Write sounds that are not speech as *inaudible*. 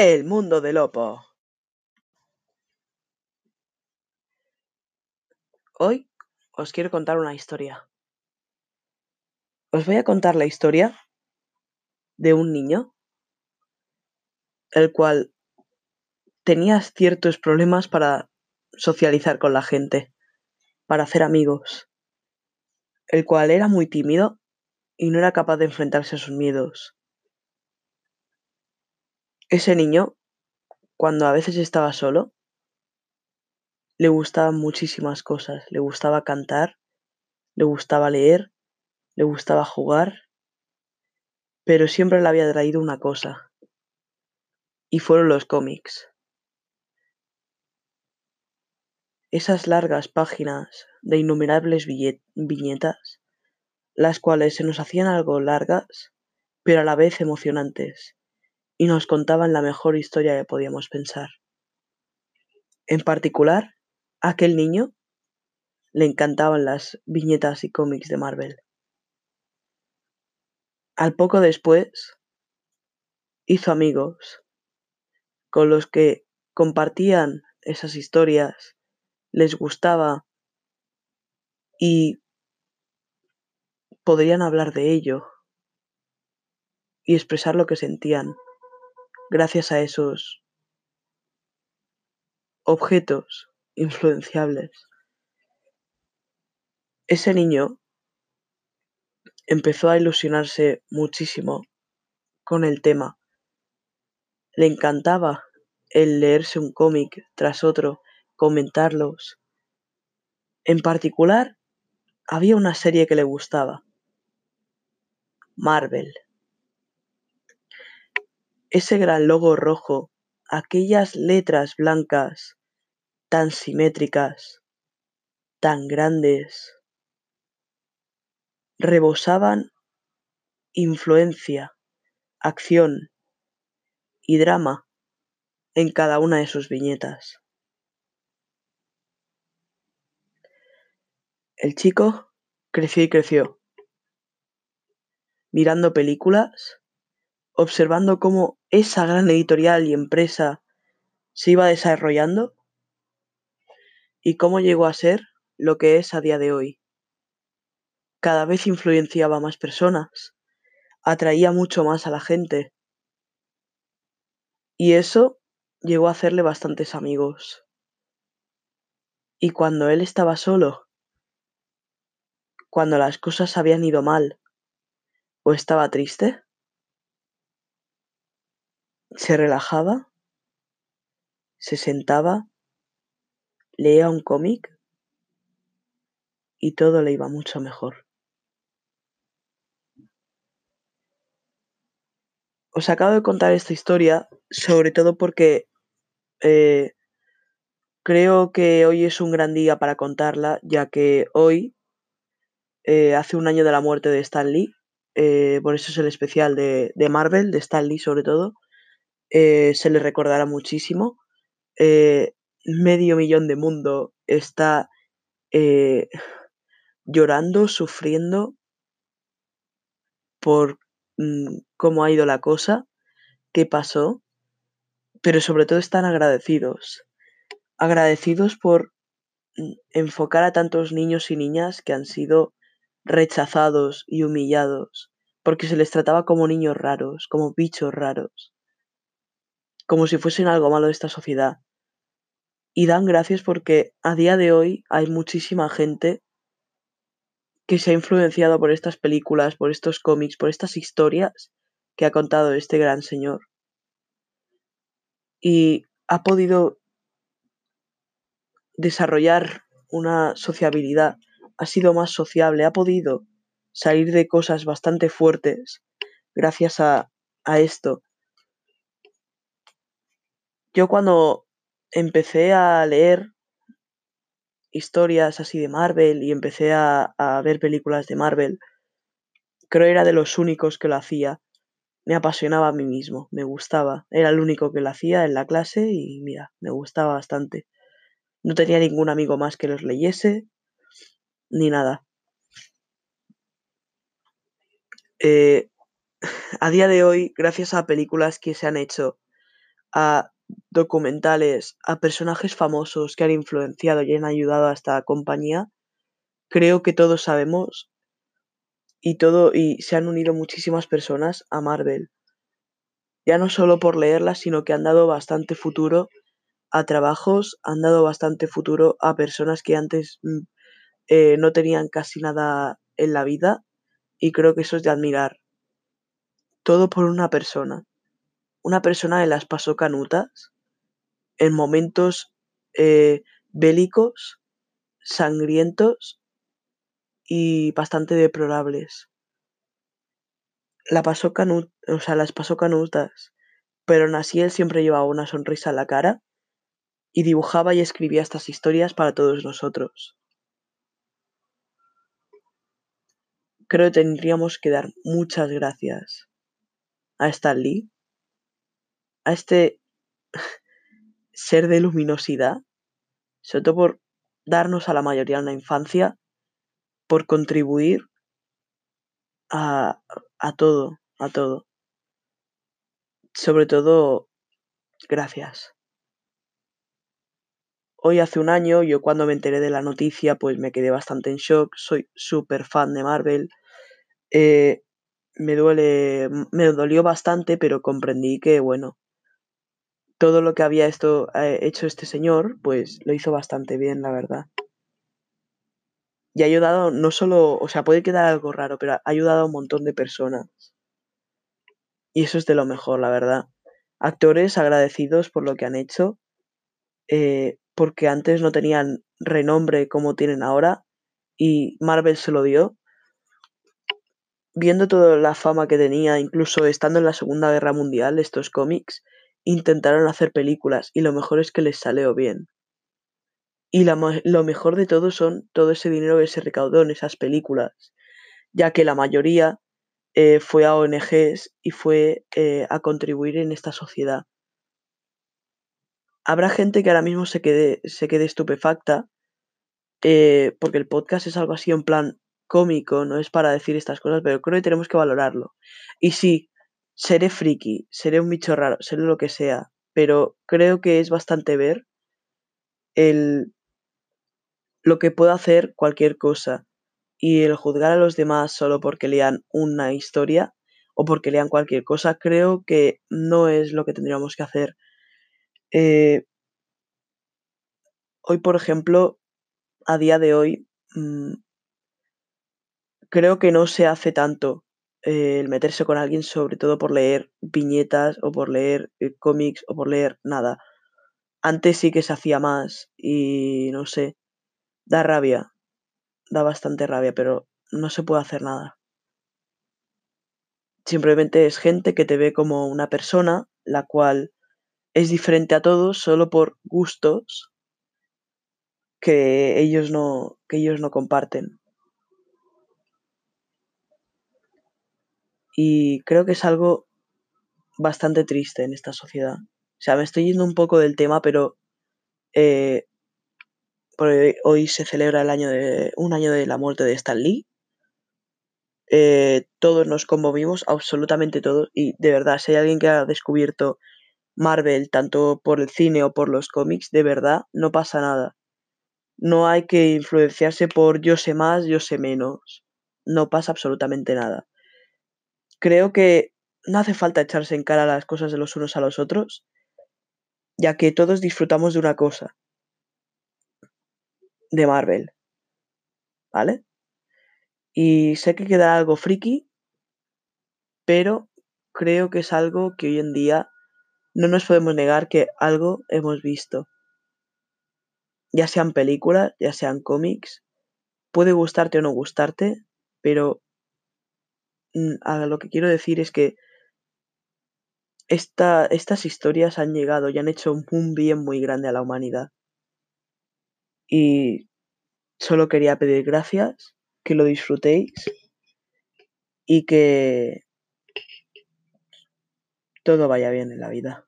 El mundo de Lopo. Hoy os quiero contar una historia. Os voy a contar la historia de un niño, el cual tenía ciertos problemas para socializar con la gente, para hacer amigos, el cual era muy tímido y no era capaz de enfrentarse a sus miedos. Ese niño, cuando a veces estaba solo, le gustaban muchísimas cosas. Le gustaba cantar, le gustaba leer, le gustaba jugar, pero siempre le había traído una cosa, y fueron los cómics. Esas largas páginas de innumerables viñetas, las cuales se nos hacían algo largas, pero a la vez emocionantes y nos contaban la mejor historia que podíamos pensar. En particular, a aquel niño le encantaban las viñetas y cómics de Marvel. Al poco después, hizo amigos con los que compartían esas historias, les gustaba y podrían hablar de ello y expresar lo que sentían gracias a esos objetos influenciables. Ese niño empezó a ilusionarse muchísimo con el tema. Le encantaba el leerse un cómic tras otro, comentarlos. En particular, había una serie que le gustaba. Marvel ese gran logo rojo, aquellas letras blancas tan simétricas, tan grandes, rebosaban influencia, acción y drama en cada una de sus viñetas. El chico creció y creció, mirando películas observando cómo esa gran editorial y empresa se iba desarrollando y cómo llegó a ser lo que es a día de hoy. Cada vez influenciaba a más personas, atraía mucho más a la gente y eso llegó a hacerle bastantes amigos. Y cuando él estaba solo, cuando las cosas habían ido mal o estaba triste, se relajaba, se sentaba, leía un cómic y todo le iba mucho mejor. Os acabo de contar esta historia sobre todo porque eh, creo que hoy es un gran día para contarla, ya que hoy eh, hace un año de la muerte de Stan Lee, eh, por eso es el especial de, de Marvel, de Stan Lee sobre todo. Eh, se le recordará muchísimo. Eh, medio millón de mundo está eh, llorando, sufriendo por mm, cómo ha ido la cosa, qué pasó, pero sobre todo están agradecidos. Agradecidos por mm, enfocar a tantos niños y niñas que han sido rechazados y humillados, porque se les trataba como niños raros, como bichos raros como si fuesen algo malo de esta sociedad. Y dan gracias porque a día de hoy hay muchísima gente que se ha influenciado por estas películas, por estos cómics, por estas historias que ha contado este gran señor. Y ha podido desarrollar una sociabilidad, ha sido más sociable, ha podido salir de cosas bastante fuertes gracias a, a esto. Yo cuando empecé a leer historias así de Marvel y empecé a, ver películas de Marvel, creo era de los únicos que lo hacía. Me apasionaba a mí mismo, me gustaba. Era el único que lo hacía en la clase y mira, me gustaba bastante. No tenía ningún amigo más que los leyese, ni nada. Eh, *laughs* a día de hoy, gracias a películas que se han hecho a documentales, a personajes famosos que han influenciado y han ayudado a esta compañía, creo que todos sabemos y todo y se han unido muchísimas personas a Marvel. Ya no solo por leerlas, sino que han dado bastante futuro a trabajos, han dado bastante futuro a personas que antes mm, eh, no tenían casi nada en la vida y creo que eso es de admirar. Todo por una persona. Una persona que las pasó canutas en momentos eh, bélicos, sangrientos y bastante deplorables. La pasó canut o sea, las pasó canutas, pero él siempre llevaba una sonrisa en la cara y dibujaba y escribía estas historias para todos nosotros. Creo que tendríamos que dar muchas gracias a Stan Lee, a este ser de luminosidad, sobre todo por darnos a la mayoría una infancia, por contribuir a, a todo, a todo. Sobre todo, gracias. Hoy hace un año, yo cuando me enteré de la noticia, pues me quedé bastante en shock. Soy súper fan de Marvel. Eh, me duele, me dolió bastante, pero comprendí que, bueno, todo lo que había esto, eh, hecho este señor, pues lo hizo bastante bien, la verdad. Y ha ayudado no solo, o sea, puede quedar algo raro, pero ha ayudado a un montón de personas. Y eso es de lo mejor, la verdad. Actores agradecidos por lo que han hecho, eh, porque antes no tenían renombre como tienen ahora, y Marvel se lo dio. Viendo toda la fama que tenía, incluso estando en la Segunda Guerra Mundial, estos cómics, intentaron hacer películas, y lo mejor es que les salió bien. Y lo mejor de todo son todo ese dinero que se recaudó en esas películas, ya que la mayoría eh, fue a ONGs y fue eh, a contribuir en esta sociedad. Habrá gente que ahora mismo se quede, se quede estupefacta, eh, porque el podcast es algo así en plan cómico, no es para decir estas cosas, pero creo que tenemos que valorarlo. Y sí, seré friki, seré un bicho raro, seré lo que sea, pero creo que es bastante ver el lo que puede hacer cualquier cosa y el juzgar a los demás solo porque lean una historia o porque lean cualquier cosa, creo que no es lo que tendríamos que hacer. Eh, hoy, por ejemplo, a día de hoy, mm, creo que no se hace tanto el meterse con alguien, sobre todo por leer viñetas o por leer eh, cómics o por leer nada. Antes sí que se hacía más y no sé, da rabia da bastante rabia, pero no se puede hacer nada. Simplemente es gente que te ve como una persona, la cual es diferente a todos solo por gustos que ellos no, que ellos no comparten. Y creo que es algo bastante triste en esta sociedad. O sea, me estoy yendo un poco del tema, pero eh, hoy se celebra el año de, un año de la muerte de Stan Lee. Eh, todos nos conmovimos, absolutamente todos, y de verdad, si hay alguien que ha descubierto Marvel, tanto por el cine o por los cómics, de verdad, no pasa nada. No hay que influenciarse por yo sé más, yo sé menos. No pasa absolutamente nada. Creo que no hace falta echarse en cara las cosas de los unos a los otros, ya que todos disfrutamos de una cosa, de Marvel. ¿Vale? Y sé que queda algo friki, pero creo que es algo que hoy en día no nos podemos negar que algo hemos visto. Ya sean películas, ya sean cómics, puede gustarte o no gustarte, pero a lo que quiero decir es que esta, estas historias han llegado y han hecho un bien muy grande a la humanidad. Y solo quería pedir gracias, que lo disfrutéis y que todo vaya bien en la vida.